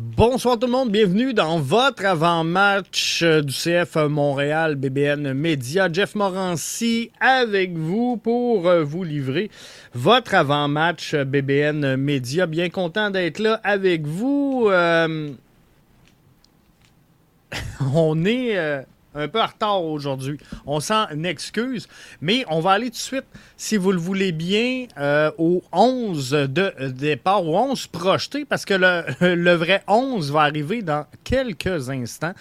Bonsoir tout le monde, bienvenue dans votre avant-match euh, du CF Montréal BBN Média. Jeff Morancy avec vous pour euh, vous livrer votre avant-match BBN Média. Bien content d'être là avec vous. Euh, on est un peu en retard aujourd'hui. On s'en excuse, mais on va aller tout de suite, si vous le voulez bien, euh, au 11 de départ, au 11 projeté, parce que le, le, vrai 11 va arriver dans quelques instants.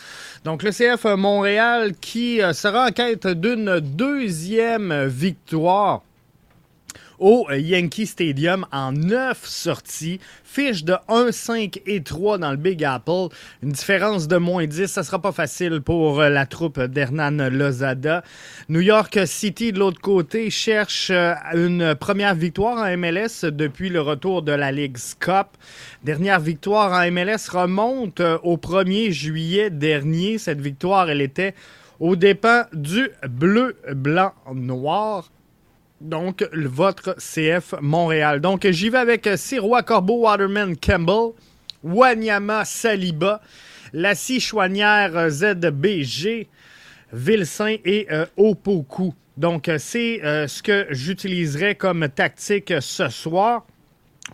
Donc, le CF Montréal qui euh, sera en quête d'une deuxième victoire au Yankee Stadium en neuf sorties. Fiche de 1, 5 et 3 dans le Big Apple. Une différence de moins 10. Ça sera pas facile pour euh, la troupe d'Hernan Lozada. New York City, de l'autre côté, cherche euh, une première victoire en MLS depuis le retour de la Ligue Cup. Dernière victoire en MLS remonte euh, au 1er juillet dernier. Cette victoire, elle était aux dépens du bleu, blanc, noir donc votre CF Montréal. Donc j'y vais avec Sirois Corbeau Waterman Campbell, Wanyama Saliba, Lassie Chouanière ZBG, Vilsain et euh, Opoku. Donc c'est euh, ce que j'utiliserai comme tactique ce soir.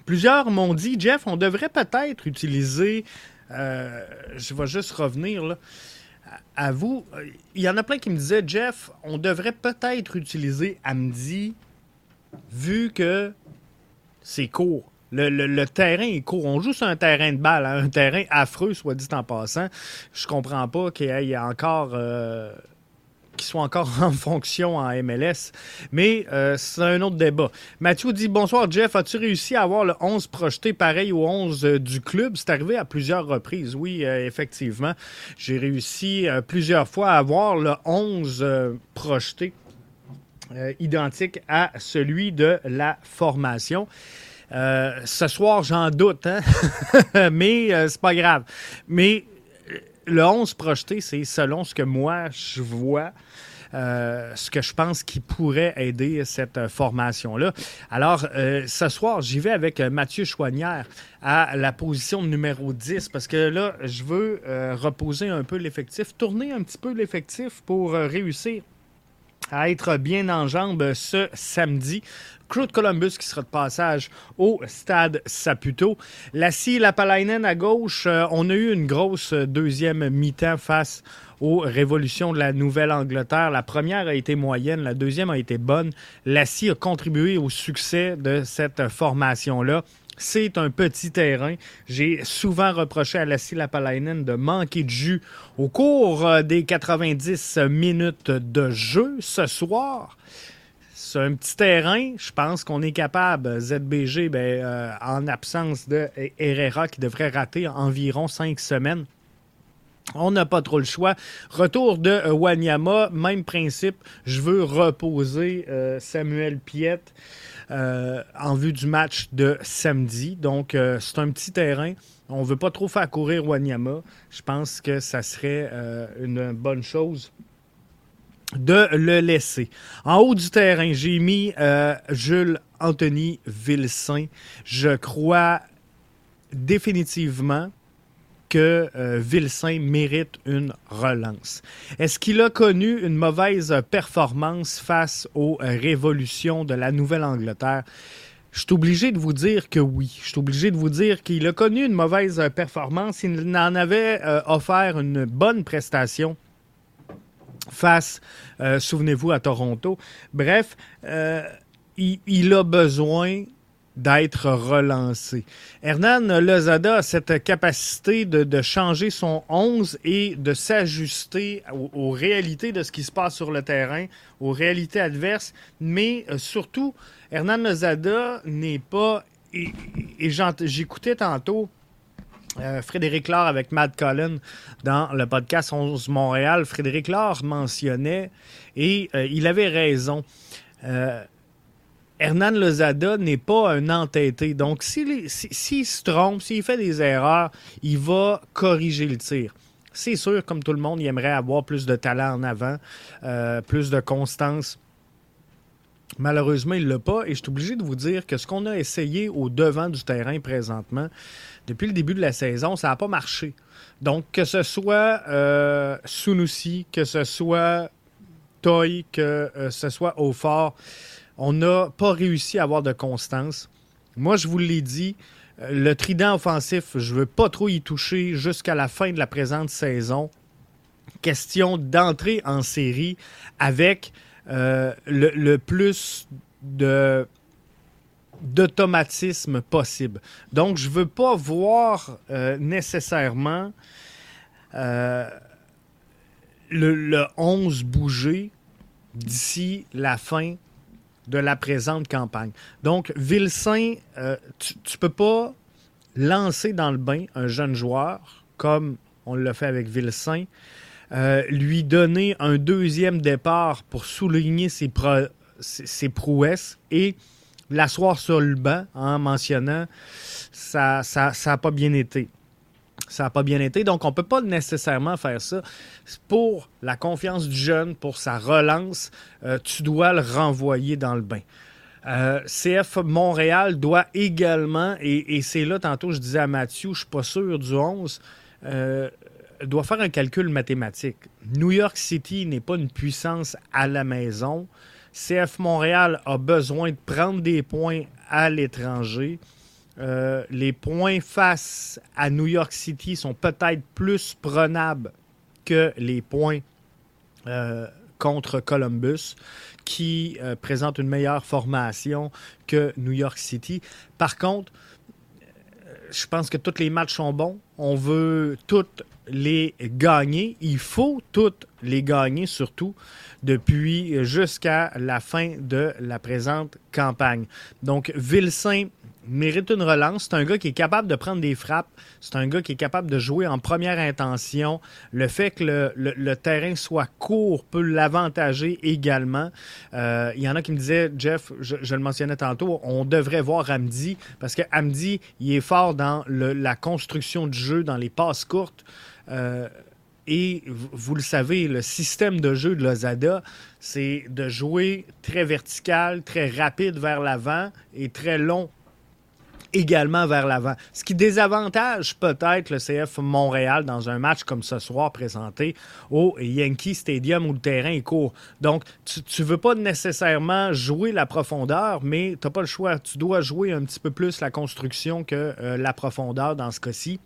Plusieurs m'ont dit, Jeff, on devrait peut-être utiliser, euh, je vais juste revenir là, à vous, il y en a plein qui me disaient, Jeff, on devrait peut-être utiliser Amdi, vu que c'est court. Le, terrain est court. On joue sur un terrain de balle, hein, un terrain affreux, soit dit en passant. Je comprends pas qu'il y ait encore. Euh, qui soit encore en fonction en MLS. Mais euh, c'est un autre débat. Mathieu dit Bonsoir Jeff, as-tu réussi à avoir le 11 projeté pareil au 11 euh, du club? C'est arrivé à plusieurs reprises. Oui, euh, effectivement. J'ai réussi plusieurs fois à avoir le 11 projeté. identique à celui de la formation. ce soir, j'en doute, hein? mais c'est pas grave. Mais le 11 projeté, c'est selon ce que moi je vois. Euh, ce que je pense qui pourrait aider cette euh, formation-là. Alors, euh, ce soir, j'y vais avec Mathieu Chouanière à la position numéro 10 parce que là, je veux reposer un peu l'effectif, tourner un petit peu l'effectif pour réussir à être bien en jambes ce samedi. Crew de Columbus qui sera de passage au stade Saputo. Lassie Lapalainen à gauche, euh, on a eu une grosse deuxième mi-temps face aux révolutions de la Nouvelle-Angleterre. La première a été moyenne, la deuxième a été bonne. Lassie a contribué au succès de cette formation-là. C'est un petit terrain. J'ai souvent reproché à Lassie Lapalainen de manquer de jus au cours euh, des 90 minutes de jeu ce soir c'est un petit terrain. Je pense qu'on est capable, ZBG, ben, euh, en absence de Herrera qui devrait rater environ cinq semaines. On n'a pas trop le choix. Retour de euh, Wanyama, même principe. Je veux reposer euh, Samuel Piette en vue du match de samedi. Donc, c'est un petit terrain. On ne veut pas trop faire courir Wanyama. Je pense que ça serait une bonne chose de le laisser. En haut du terrain, j'ai mis euh, Jules Anthony Vilsain. Je crois définitivement que euh, mérite une relance. Est-ce qu'il a connu une mauvaise performance face aux révolutions de la Nouvelle-Angleterre? Je suis obligé de vous dire que oui. Je suis obligé de vous dire qu'il a connu une mauvaise performance. Il en avait euh, offert une bonne prestation face, euh, souvenez-vous, à Toronto. Bref, euh, il, a besoin d'être relancé. Hernan Lozada a cette capacité de, changer son 11 et de s'ajuster aux, réalités de ce qui se passe sur le terrain, aux réalités adverses, mais euh, surtout, Hernan Lozada n'est pas... et j'écoutais tantôt euh, Frédéric Laure avec Matt Cullen dans le podcast 11 Montréal. Frédéric Laure mentionnait, et euh, il avait raison, euh, Hernan Lozada n'est pas un entêté. Donc, s'il se trompe, s'il fait des erreurs, il va corriger le tir. C'est sûr, comme tout le monde, il aimerait avoir plus de talent en avant, plus de constance Malheureusement, il ne l'a pas. Et je suis obligé de vous dire que ce qu'on a essayé au devant du terrain présentement, depuis le début de la saison, ça n'a pas marché. Donc, que ce soit euh, que ce soit Toy, que euh, ce soit Aufort, on n'a pas réussi à avoir de constance. Moi, je vous l'ai dit, euh, le trident offensif, je ne veux pas trop y toucher jusqu'à la fin de la présente saison. Question d'entrer en série avec euh, le, plus de d'automatisme possible. Donc, je ne veux pas voir euh, nécessairement le, le 11 bouger d'ici la fin de la présente campagne. Donc, Vilsain, euh, tu ne peux pas lancer dans le bain un jeune joueur, comme on l'a fait avec Vilsain, euh, lui donner un deuxième départ pour souligner ses, ses, prouesses et l'asseoir sur le banc en mentionnant ça n'a ça, pas bien été. Ça n'a pas bien été. Donc, on ne peut pas nécessairement faire ça. Pour la confiance du jeune, pour sa relance, euh, tu dois le renvoyer dans le bain. Euh, CF Montréal doit également, et, c'est là, tantôt, je disais à Mathieu, je suis pas sûr du 11, euh, doit faire un calcul mathématique. New York City n'est pas une puissance à la maison. CF Montréal a besoin de prendre des points à l'étranger. Euh, les points face à New York City sont peut-être plus prenables que les points euh, contre Columbus, qui euh, présente une meilleure formation que New York City. Par contre, je pense que tous les matchs sont bons. On veut toutes les gagner. Il faut toutes les gagner, surtout depuis jusqu'à la fin de la présente campagne. Donc, Vilsaint mérite une relance. C'est un gars qui est capable de prendre des frappes. C'est un gars qui est capable de jouer en première intention. Le fait que le, terrain soit court peut l'avantager également. Euh, il y en a qui me disaient, Jeff, je, le mentionnais tantôt, on devrait voir Hamdi parce que Hamdi, il est fort dans la construction du jeu, dans les passes courtes. Euh, et vous le savez, le système de jeu de Lozada, c'est de jouer très vertical, très rapide vers l'avant et très long également vers l'avant. Ce qui désavantage peut-être le CF Montréal dans un match comme ce soir présenté au Yankee Stadium où le terrain est court. Donc, tu ne veux pas nécessairement jouer la profondeur, mais tu n'as pas le choix. Tu dois jouer un petit peu plus la construction que euh, la profondeur dans ce cas-ci.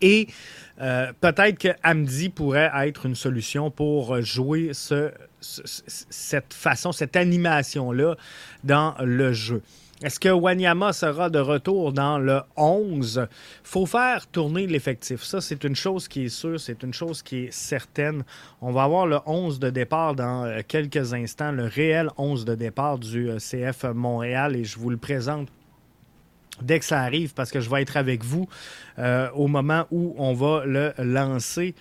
Et euh, peut-être que Hamdi pourrait être une solution pour jouer ce, cette façon, cette animation-là dans le jeu. Est-ce que Wanyama sera de retour dans le 11? faut faire tourner l'effectif. Ça, c'est une chose qui est sûre, c'est une chose qui est certaine. On va avoir le 11 de départ dans euh, quelques instants, le réel 11 de départ du euh, CF Montréal, et je vous le présente dès que ça arrive parce que je vais être avec vous euh, au moment où on va le lancer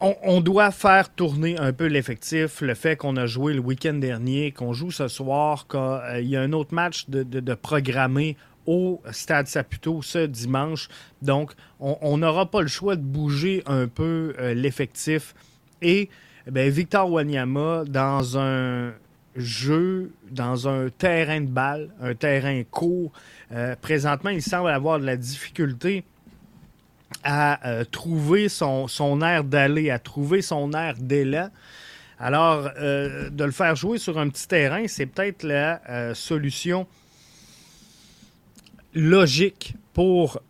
on, doit faire tourner un peu l'effectif. Le fait qu'on a joué le week-end dernier, qu'on joue ce soir, qu'il y a un autre match de, de, programmé au Stade Saputo ce dimanche. Donc, on n'aura pas le choix de bouger un peu euh, l'effectif. Et eh Victor Wanyama, dans un jeu, dans un terrain de balle, un terrain court, euh, présentement, il semble avoir de la difficulté à euh, trouver son, son air d'aller, à trouver son air d'élan. Alors, euh, de le faire jouer sur un petit terrain, c'est peut-être la euh, solution logique pour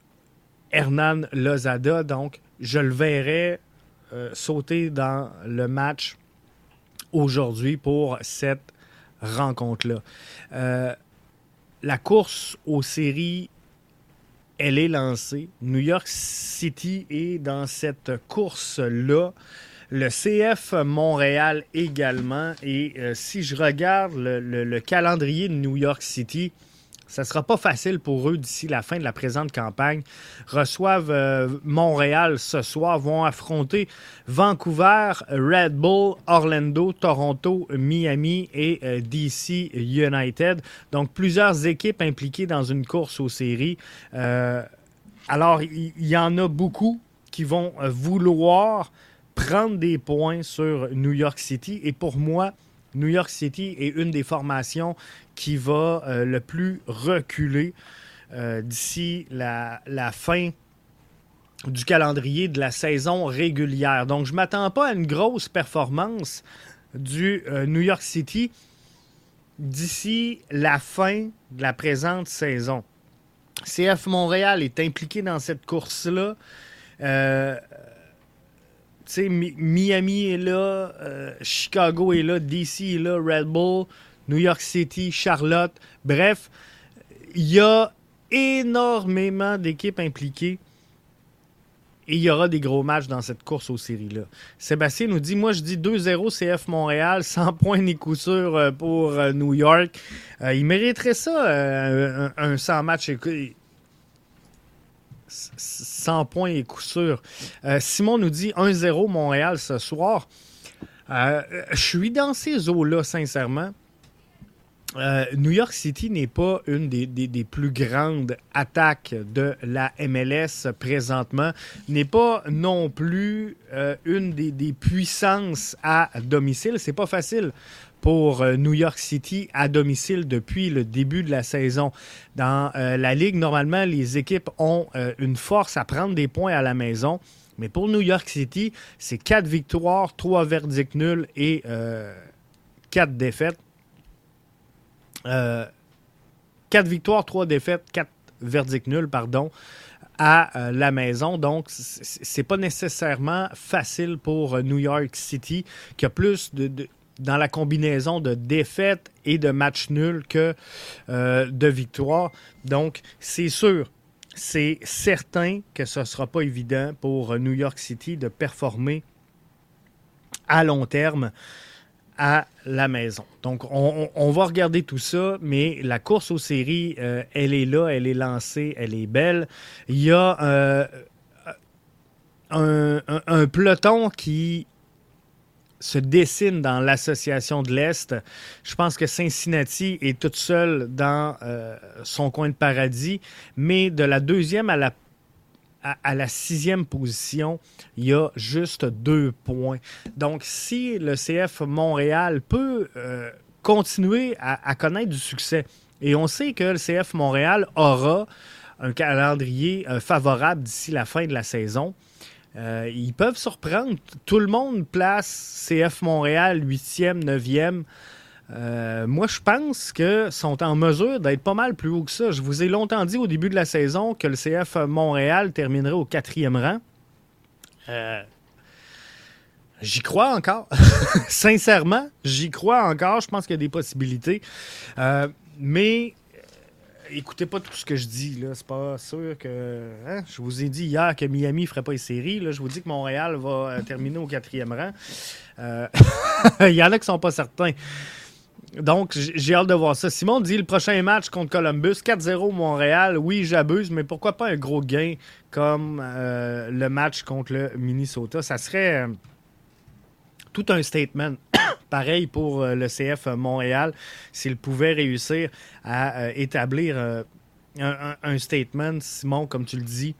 Hernan Lozada. Donc, je le verrai sauter dans le match aujourd'hui pour cette rencontre-là. la course aux séries elle est lancée. New York City est dans cette course-là. Le CF Montréal également. Et euh, si je regarde le, calendrier de New York City, ça ne sera pas facile pour eux d'ici la fin de la présente campagne. Reçoivent euh, Montréal ce soir, vont affronter Vancouver, Red Bull, Orlando, Toronto, Miami et euh, DC United. Donc plusieurs équipes impliquées dans une course aux séries. Euh, alors, il y, en a beaucoup qui vont vouloir prendre des points sur New York City. Et pour moi, New York City est une des formations qui va le plus reculer d'ici la, fin du calendrier de la saison régulière. Donc, je ne m'attends pas à une grosse performance du New York City d'ici la fin de la présente saison. CF Montréal est impliqué dans cette course-là. Miami est là, euh, Chicago est là, DC est là, Red Bull, New York City, Charlotte. Bref, il y a énormément d'équipes impliquées et il y aura des gros matchs dans cette course aux séries-là. Sébastien nous dit Moi, je dis 2-0 CF Montréal, sans points ni coup sûr euh, pour euh, New York. Il mériterait ça, un, 100 match. 100 points et coup sûr. Simon nous dit 1-0 Montréal ce soir. je suis dans ces eaux-là, sincèrement. Euh, New York City n'est pas une des, plus grandes attaques de la MLS présentement, n'est pas non plus euh, une des, puissances à domicile. C'est pas facile pour euh, New York City à domicile depuis le début de la saison. Dans la Ligue, normalement, les équipes ont une force à prendre des points à la maison. Mais pour New York City, c'est quatre victoires, trois verdicts nuls et quatre défaites. Euh, quatre victoires, trois défaites, quatre verdicts nuls, pardon, à euh, la maison. Donc, c'est pas nécessairement facile pour euh, New York City, qui a plus de, dans la combinaison de défaites et de matchs nuls que de victoires. Donc, c'est sûr, c'est certain que ce ne sera pas évident pour New York City de performer à long terme à la maison. Donc, on, va regarder tout ça, mais la course aux séries, euh, elle est là, elle est lancée, elle est belle. Il y a euh, un, peloton qui se dessine dans l'association de l'Est. Je pense que Cincinnati est toute seule dans euh, son coin de paradis, mais de la deuxième à la à, la sixième position, il y a juste deux points. Donc, si le CF Montréal peut euh, continuer à, connaître du succès, et on sait que le CF Montréal aura un calendrier euh, favorable d'ici la fin de la saison, euh, ils peuvent surprendre. Tout le monde place CF Montréal 8e, 9e. Euh, moi, je pense que sont en mesure d'être pas mal plus haut que ça. Je vous ai longtemps dit au début de la saison que le CF Montréal terminerait au quatrième rang. Euh, j'y crois encore. Sincèrement, j'y crois encore. Je pense qu'il y a des possibilités. Mais écoutez pas tout ce que je dis. Là. C'est pas sûr que. Hein, je vous ai dit hier que Miami ferait pas les séries. Là. Je vous dis que Montréal va terminer au quatrième rang. Il y en a qui sont pas certains. Donc, j'ai hâte de voir ça. Simon dit le prochain match contre Columbus, 4-0 Montréal. Oui, j'abuse, mais pourquoi pas un gros gain comme euh, le match contre le Minnesota? Ça serait euh, tout un statement. Pareil pour euh, le CF Montréal, s'il pouvait réussir à établir un, statement, Simon, comme tu le dis,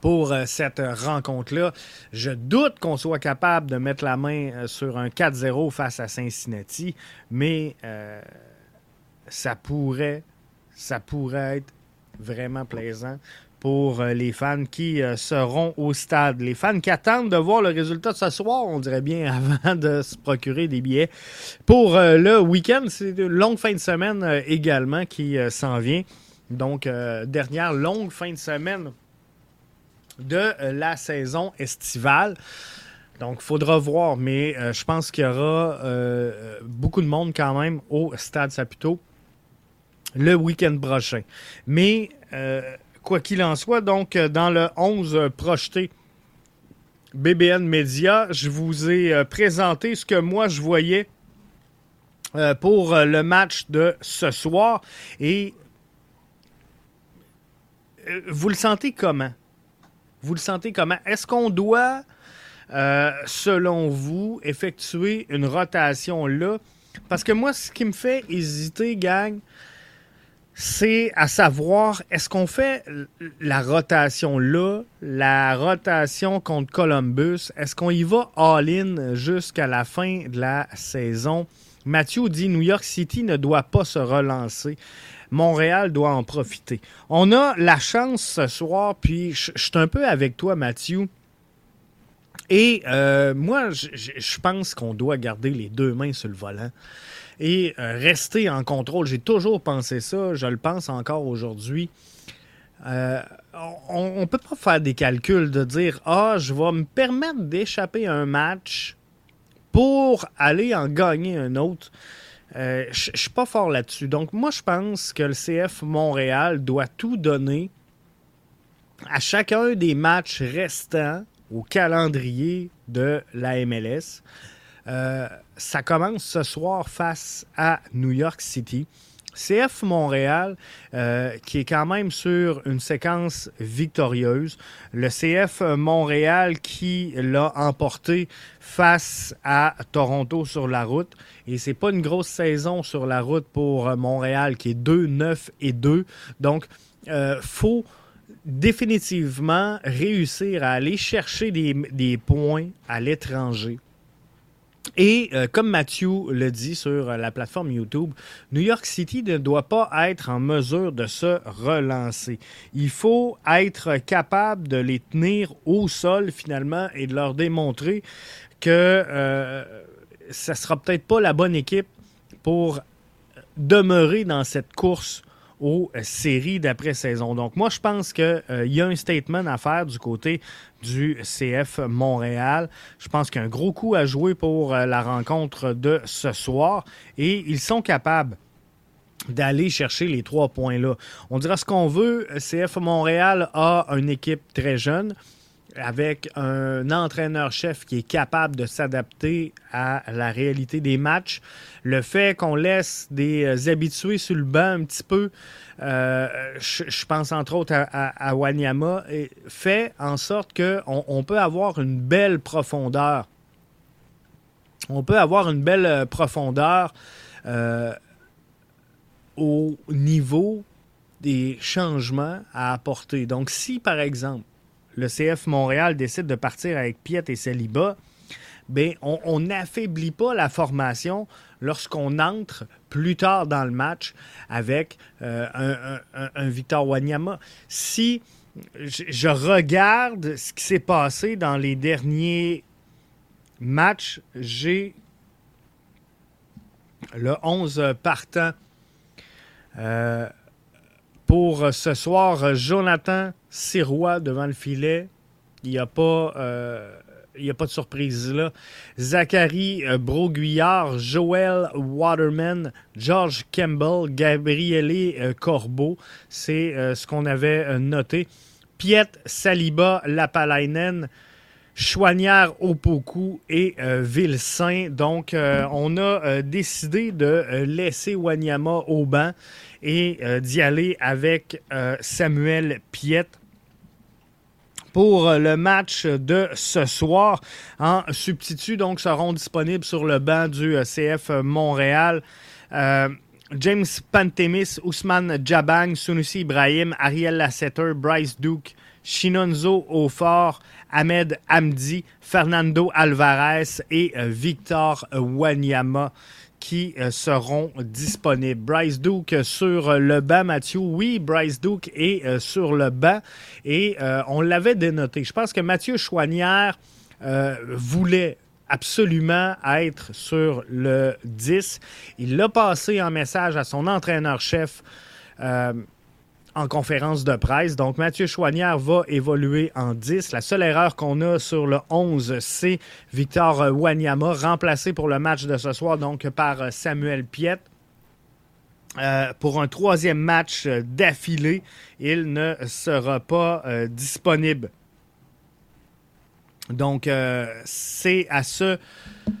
pour euh, cette rencontre-là. Je doute qu'on soit capable de mettre la main euh, sur un 4-0 face à Cincinnati, mais euh, ça pourrait, ça pourrait être vraiment plaisant pour les fans qui seront au stade. Les fans qui attendent de voir le résultat de ce soir, on dirait bien, avant de se procurer des billets. Pour le week-end, c'est une longue fin de semaine également qui s'en vient. Donc, dernière longue fin de semaine de euh, la saison estivale. Donc, il faudra voir, mais euh, je pense qu'il y aura euh, beaucoup de monde quand même au Stade Saputo le week-end prochain. Mais, quoi qu'il en soit, donc, dans le 11 projeté BBN Media, je vous ai présenté ce que moi je voyais pour le match de ce soir. Et vous le sentez comment? Vous le sentez comment? Est-ce qu'on doit, euh, selon vous, effectuer une rotation là? Parce que moi, ce qui me fait hésiter, gang, c'est à savoir, est-ce qu'on fait la rotation là, la rotation contre Columbus, est-ce qu'on y va all-in jusqu'à la fin de la saison? Mathieu dit New York City ne doit pas se relancer. Montréal doit en profiter. On a la chance ce soir, puis je suis un peu avec toi, Mathieu. Et euh, moi, je pense qu'on doit garder les deux mains sur le volant et euh, rester en contrôle. J'ai toujours pensé ça, je le pense encore aujourd'hui. Euh, on ne peut pas faire des calculs de dire Ah, je vais me permettre d'échapper un match pour aller en gagner un autre. Euh, je suis pas fort là-dessus. Donc, moi, je pense que le CF Montréal doit tout donner à chacun des matchs restants au calendrier de la MLS. Euh, ça commence ce soir face à New York City. CF Montréal, euh, qui est quand même sur une séquence victorieuse. Le CF Montréal qui l'a emporté face à Toronto sur la route. Et c'est pas une grosse saison sur la route pour Montréal qui est 2, 9 et 2. Donc, euh, faut définitivement réussir à aller chercher des points à l'étranger et euh, comme Mathieu le dit sur euh, la plateforme YouTube, New York City ne doit pas être en mesure de se relancer. Il faut être capable de les tenir au sol finalement et de leur démontrer que euh, ça ne sera peut-être pas la bonne équipe pour demeurer dans cette course aux séries d'après-saison. Donc moi, je pense qu'il y a un statement à faire du côté du CF Montréal. Je pense qu'il y a un gros coup à jouer pour euh, la rencontre de ce soir et ils sont capables d'aller chercher les trois points là. On dira ce qu'on veut, CF Montréal a une équipe très jeune avec un entraîneur-chef qui est capable de s'adapter à la réalité des matchs. Le fait qu'on laisse des euh, habitués sur le banc un petit peu, euh, je, pense entre autres à, Wanyama, fait en sorte qu'on on peut avoir une belle profondeur. On peut avoir une belle euh, profondeur au niveau des changements à apporter. Donc si par exemple le CF Montréal décide de partir avec Piet et Saliba, ben, on n'affaiblit pas la formation lorsqu'on entre plus tard dans le match avec euh, un, Victor Wanyama. Si je regarde ce qui s'est passé dans les derniers matchs, j'ai le 11 partant. Euh, pour ce soir, Jonathan Sirois devant le filet. Il n'y a pas. Euh, a pas de surprise là. Zachary euh, Broguillard, Joel Waterman, George Campbell, Gabriele euh, Corbeau. C'est ce qu'on avait noté. Piet Saliba Lapalainen, Chouanière Opoku et Vilsain. Donc, on a décidé de laisser Wanyama au banc et d'y aller avec Samuel Piet pour le match de ce soir. En substitut, donc, seront disponibles sur le banc du euh, CF Montréal. Euh, James Pantemis, Ousmane Jabang, Sunusi Ibrahim, Ariel Lasseter, Bryce Duke, Shinonzo Aufort, Ahmed Hamdi, Fernando Alvarez et euh, Victor Wanyama qui euh, seront disponibles. Bryce Duke sur le banc, Mathieu. Oui, Bryce Duke est euh, sur le banc et euh, on l'avait dénoté. Je pense que Mathieu Chouanière voulait absolument être sur le 10. Il l'a passé en message à son entraîneur-chef en conférence de presse. Donc, Mathieu Chouanière va évoluer en 10. La seule erreur qu'on a sur le 11, c'est Victor Wanyama, remplacé pour le match de ce soir donc par Samuel Piet. Euh, pour un troisième match d'affilée, il ne sera pas euh, disponible. Donc, euh, c'est à ce,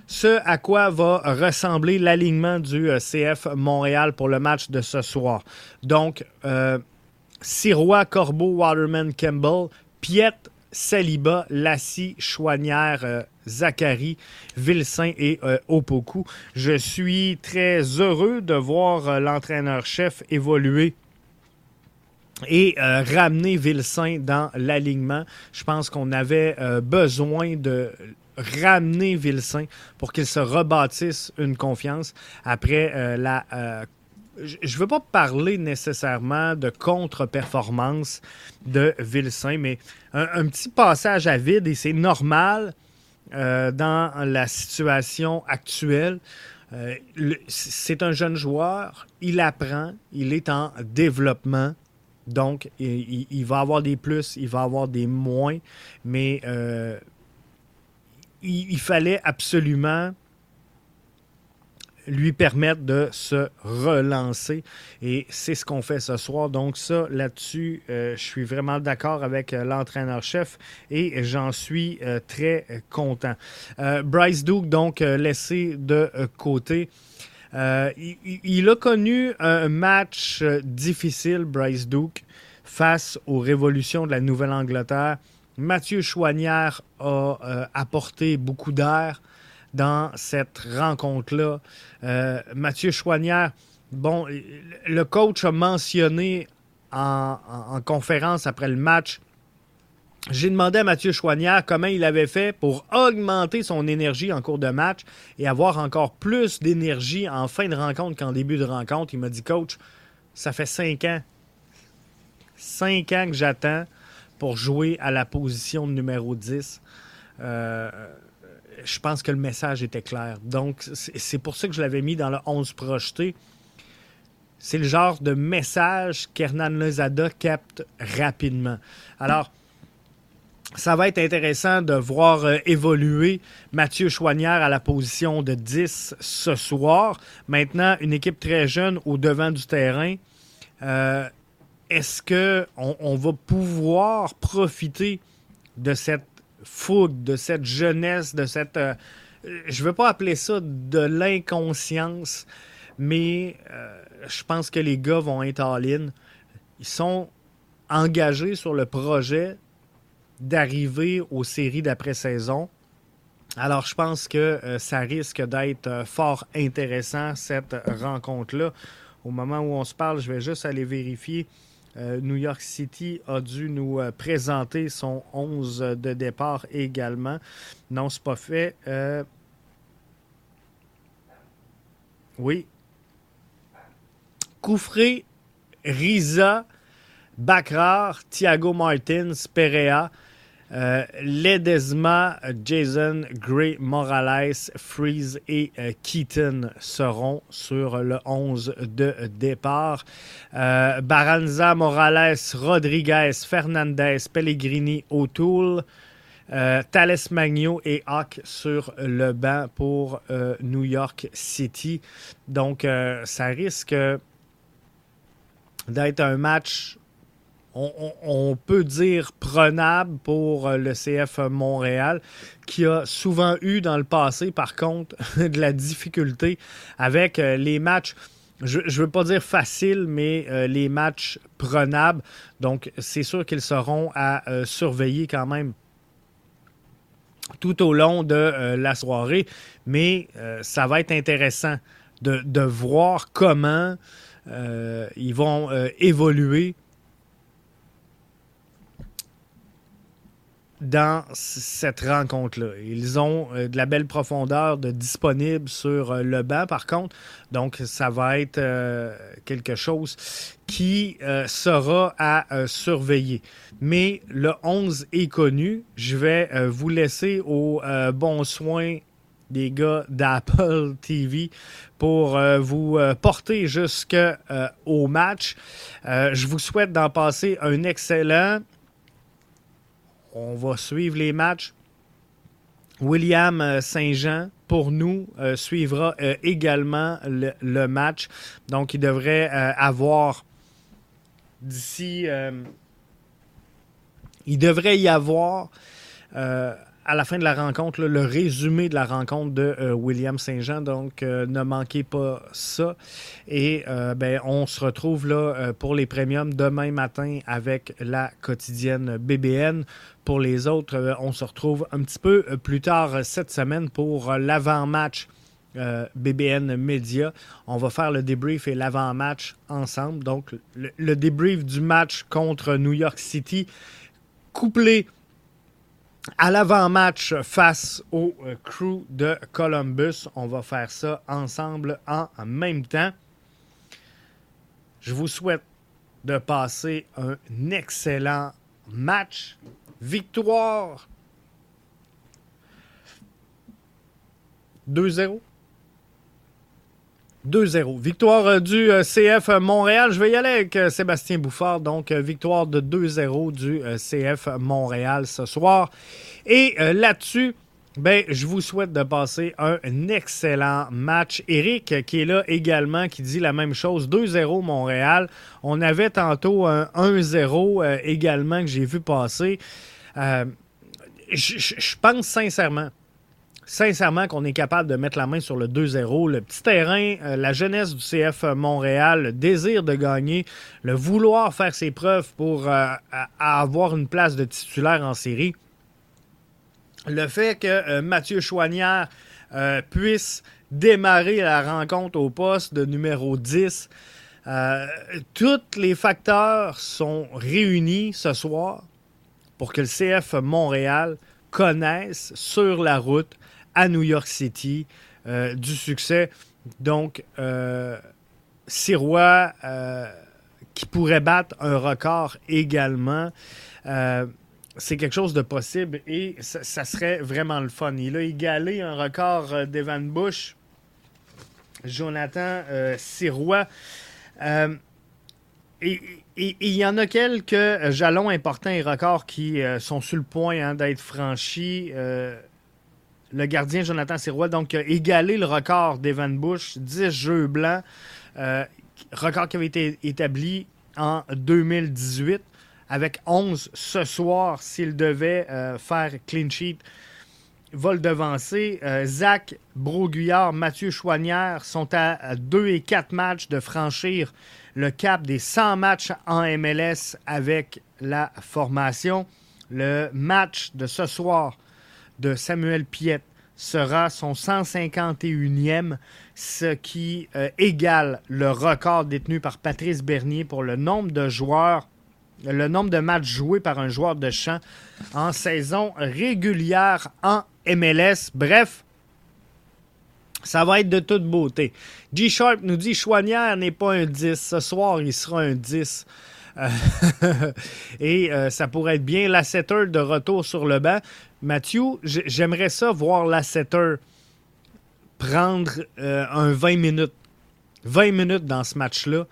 ce à quoi va ressembler l'alignement du CF Montréal pour le match de ce soir. Donc, Sirois, Corbeau, Waterman, Campbell, Piet, Saliba, Lassie, Chouanière, euh, Zachary, Vilsain et euh, Opoku. Je suis très heureux de voir euh, l'entraîneur-chef évoluer et ramener Vilsain dans l'alignement. Je pense qu'on avait besoin de ramener Vilsain pour qu'il se rebâtisse une confiance après la je ne veux pas parler nécessairement de contre-performance de Vilsain, mais un, petit passage à vide, et c'est normal euh, dans la situation actuelle. Euh, c'est un jeune joueur, il apprend, il est en développement. Donc, il, va avoir des plus, il va avoir des moins, mais euh, il, fallait absolument lui permettre de se relancer. Et c'est ce qu'on fait ce soir. Donc ça, là-dessus, euh, je suis vraiment d'accord avec euh, l'entraîneur-chef et j'en suis euh, très content. Bryce Duke, donc, laissé de côté. Il, a connu un match difficile, Bryce Duke, face aux révolutions de la Nouvelle-Angleterre. Mathieu Chouanière a apporté beaucoup d'air dans cette rencontre-là. Euh, Mathieu Chouanière, bon, le coach a mentionné en, conférence après le match j'ai demandé à Mathieu Chouanière comment il avait fait pour augmenter son énergie en cours de match et avoir encore plus d'énergie en fin de rencontre qu'en début de rencontre. Il m'a dit, coach, ça fait cinq ans. Cinq ans que j'attends pour jouer à la position numéro 10. Euh, je pense que le message était clair. Donc, c'est pour ça que je l'avais mis dans le 11 projeté. C'est le genre de message qu'Hernan Lozada capte rapidement. Alors, ça va être intéressant de voir euh, évoluer Mathieu Chouanière à la position de 10 ce soir. Maintenant, une équipe très jeune au devant du terrain. Euh, est-ce qu'on on va pouvoir profiter de cette fougue, de cette jeunesse, de cette... Euh, je ne veux pas appeler ça de l'inconscience, mais euh, je pense que les gars vont être all-in. Ils sont engagés sur le projet d'arriver aux séries d'après-saison. Alors, je pense que euh, ça risque d'être fort intéressant, cette rencontre-là. Au moment où on se parle, je vais juste aller vérifier euh, New York City a dû nous euh, présenter son 11 de départ également. Non, c'est pas fait. Euh, oui. Koufré, Riza, Bakrar, Thiago Martins, Perea. Euh, Ledesma, Jason, Gray, Morales, Freeze et euh, Keaton seront sur le 11 de départ. Euh, Baranza, Morales, Rodriguez, Fernandez, Pellegrini, O'Toole. Thales Magno et Hawk sur le banc pour New York City. Donc, ça risque d'être un match on, peut dire prenable pour euh, le CF Montréal, qui a souvent eu dans le passé, par contre, de la difficulté avec euh, les matchs. Je ne veux pas dire facile, mais euh, les matchs prenables. Donc, c'est sûr qu'ils seront à surveiller quand même tout au long de la soirée. Mais ça va être intéressant de, de voir comment ils vont évoluer dans cette rencontre-là. Ils ont euh, de la belle profondeur de disponible sur euh, le banc, par contre. Donc, ça va être euh, quelque chose qui sera à surveiller. Mais le 11 est connu. Je vais vous laisser au bon soin des gars d'Apple TV pour vous porter jusqu'au match. je vous souhaite d'en passer un excellent on va suivre les matchs. William euh, Saint-Jean, pour nous, euh, suivra euh, également le, match. Donc, il devrait avoir d'ici... il devrait y avoir à la fin de la rencontre, le résumé de la rencontre de euh, William Saint-Jean. Donc, euh, ne manquez pas ça. Et euh, ben, on se retrouve là pour les premiums demain matin avec la quotidienne BBN. Pour les autres, on se retrouve un petit peu plus tard cette semaine pour l'avant-match BBN Media. On va faire le débrief et l'avant-match ensemble. Donc, le, le, débrief du match contre New York City, couplé à l'avant-match face au crew de Columbus. On va faire ça ensemble en même temps. Je vous souhaite de passer un excellent match. Victoire 2-0. 2-0. Victoire euh, du euh, CF Montréal. Je vais y aller avec euh, Sébastien Bouffard. Donc, victoire de 2-0 du CF Montréal ce soir. Et là-dessus, ben, je vous souhaite de passer un excellent match. Eric, qui est là également, qui dit la même chose. 2-0 Montréal. On avait tantôt un 1-0 euh, également que j'ai vu passer. Euh, je pense sincèrement, sincèrement qu'on est capable de mettre la main sur le 2-0. Le petit terrain, euh, la jeunesse du CF Montréal, le désir de gagner, le vouloir faire ses preuves pour avoir une place de titulaire en série le fait que euh, Mathieu Chouanière euh, puisse démarrer la rencontre au poste de numéro 10, euh, tous les facteurs sont réunis ce soir pour que le CF Montréal connaisse sur la route à New York City du succès. Donc, Sirois qui pourrait battre un record également c'est quelque chose de possible et ça, serait vraiment le fun. Il a égalé un record euh, d'Evan Bush, Jonathan euh, Sirois. Euh, et il y en a quelques jalons importants et records qui sont sur le point hein, d'être franchis. Le gardien Jonathan Sirois, donc, a égalé le record d'Evan Bush, 10 jeux blancs, record qui avait été établi en 2018 avec 11 ce soir s'il devait euh, faire clean sheet. Va le devancer. Euh, Zach Broguillard, Mathieu Chouanière sont à 2 et 4 matchs de franchir le cap des 100 matchs en MLS avec la formation. Le match de ce soir de Samuel Piette sera son 151e, ce qui euh, égale le record détenu par Patrice Bernier pour le nombre de joueurs le nombre de matchs joués par un joueur de champ en saison régulière en MLS. Bref, ça va être de toute beauté. G-Sharp nous dit Chouanière n'est pas un 10. Ce soir, il sera un 10. Et euh, ça pourrait être bien Lasseter de retour sur le banc. Mathieu, j'aimerais ça voir Lasseter prendre euh, un 20 minutes. 20 minutes dans ce match-là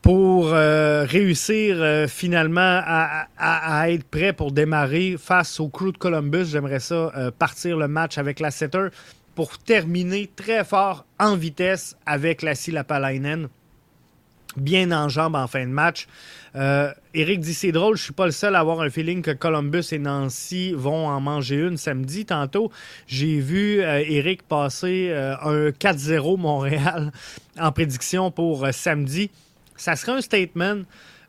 pour euh, réussir finalement à, être prêt pour démarrer face au crew de Columbus. J'aimerais ça partir le match avec la setter pour terminer très fort en vitesse avec la Lapalainen. Bien en jambes en fin de match. Eric dit c'est drôle, je suis pas le seul à avoir un feeling que Columbus et Nancy vont en manger une samedi. Tantôt, j'ai vu Eric passer un 4-0 Montréal en prédiction pour samedi ça serait un statement.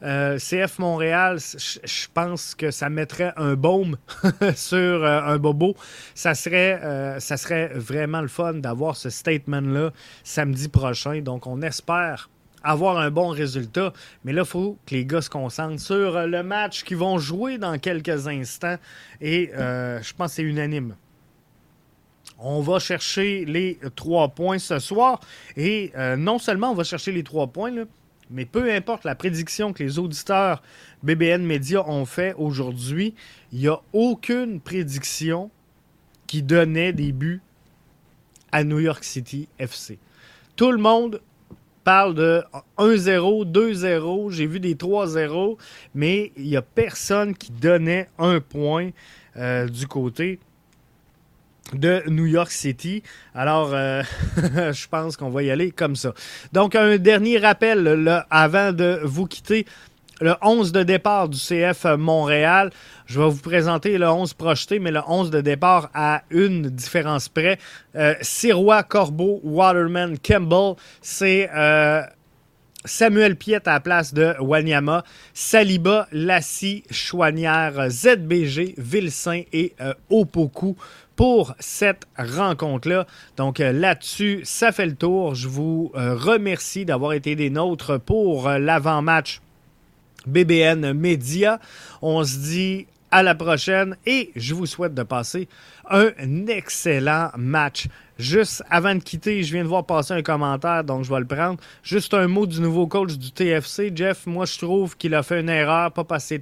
Euh, CF Montréal, je pense que ça mettrait un baume sur euh, un bobo. Ça serait, euh, ça serait vraiment le fun d'avoir ce statement-là samedi prochain. Donc, on espère avoir un bon résultat. Mais là, il faut que les gars se concentrent sur le match qu'ils vont jouer dans quelques instants. Et je pense que c'est unanime. On va chercher les trois points ce soir. Et non seulement on va chercher les trois points, mais peu importe la prédiction que les auditeurs BBN Media ont fait aujourd'hui, il n'y a aucune prédiction qui donnait des buts à New York City FC. Tout le monde parle de 1-0, 2-0, j'ai vu des 3-0, mais il n'y a personne qui donnait un point euh, du côté de New York City. Alors, euh, je pense qu'on va y aller comme ça. Donc, un dernier rappel avant de vous quitter. Le 11 de départ du CF Montréal. Je vais vous présenter le 11 projeté, mais le 11 de départ à une différence près. Euh, Sirois, Corbeau, Waterman, Campbell. C'est euh, Samuel Piet à la place de Wanyama, Saliba, Lassie, Chouanière, ZBG, Vilsain et Opoku pour cette rencontre-là. Donc là-dessus, ça fait le tour. Je vous remercie d'avoir été des nôtres pour l'avant-match BBN Média. On se dit à la prochaine et je vous souhaite de passer un excellent match. Juste avant de quitter, je viens de voir passer un commentaire, donc je vais le prendre. Juste un mot du nouveau coach du TFC. Jeff, moi je trouve qu'il a fait une erreur, pas passer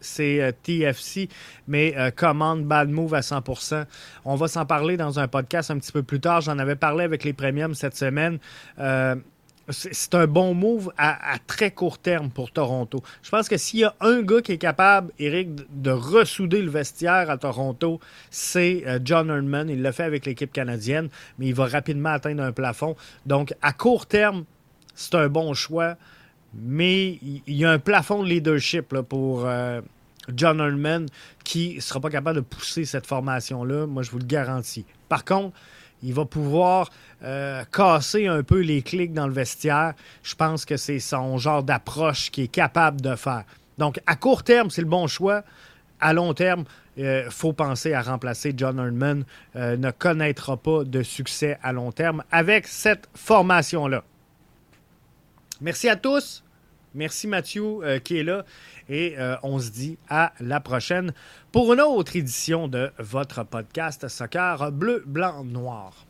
c'est euh, TFC, mais euh, commande bad move à 100%. On va s'en parler dans un podcast un petit peu plus tard. J'en avais parlé avec les premiums cette semaine. Euh, c'est un bon move à, très court terme pour Toronto. Je pense que s'il y a un gars qui est capable, Eric, de ressouder le vestiaire à Toronto, c'est euh, John Herdman. Il l'a fait avec l'équipe canadienne, mais il va rapidement atteindre un plafond. Donc, à court terme, c'est un bon choix, mais il y a un plafond de leadership pour euh, John Herdman qui ne sera pas capable de pousser cette formation-là. Moi, je vous le garantis. Par contre, il va pouvoir euh, casser un peu les clics dans le vestiaire. Je pense que c'est son genre d'approche qu'il est capable de faire. Donc, à court terme, c'est le bon choix. À long terme, il euh, faut penser à remplacer John Herdman. Euh, ne connaîtra pas de succès à long terme avec cette formation-là. Merci à tous. Merci Mathieu qui est là. Et on se dit à la prochaine pour une autre édition de votre podcast Soccer Bleu, Blanc, Noir.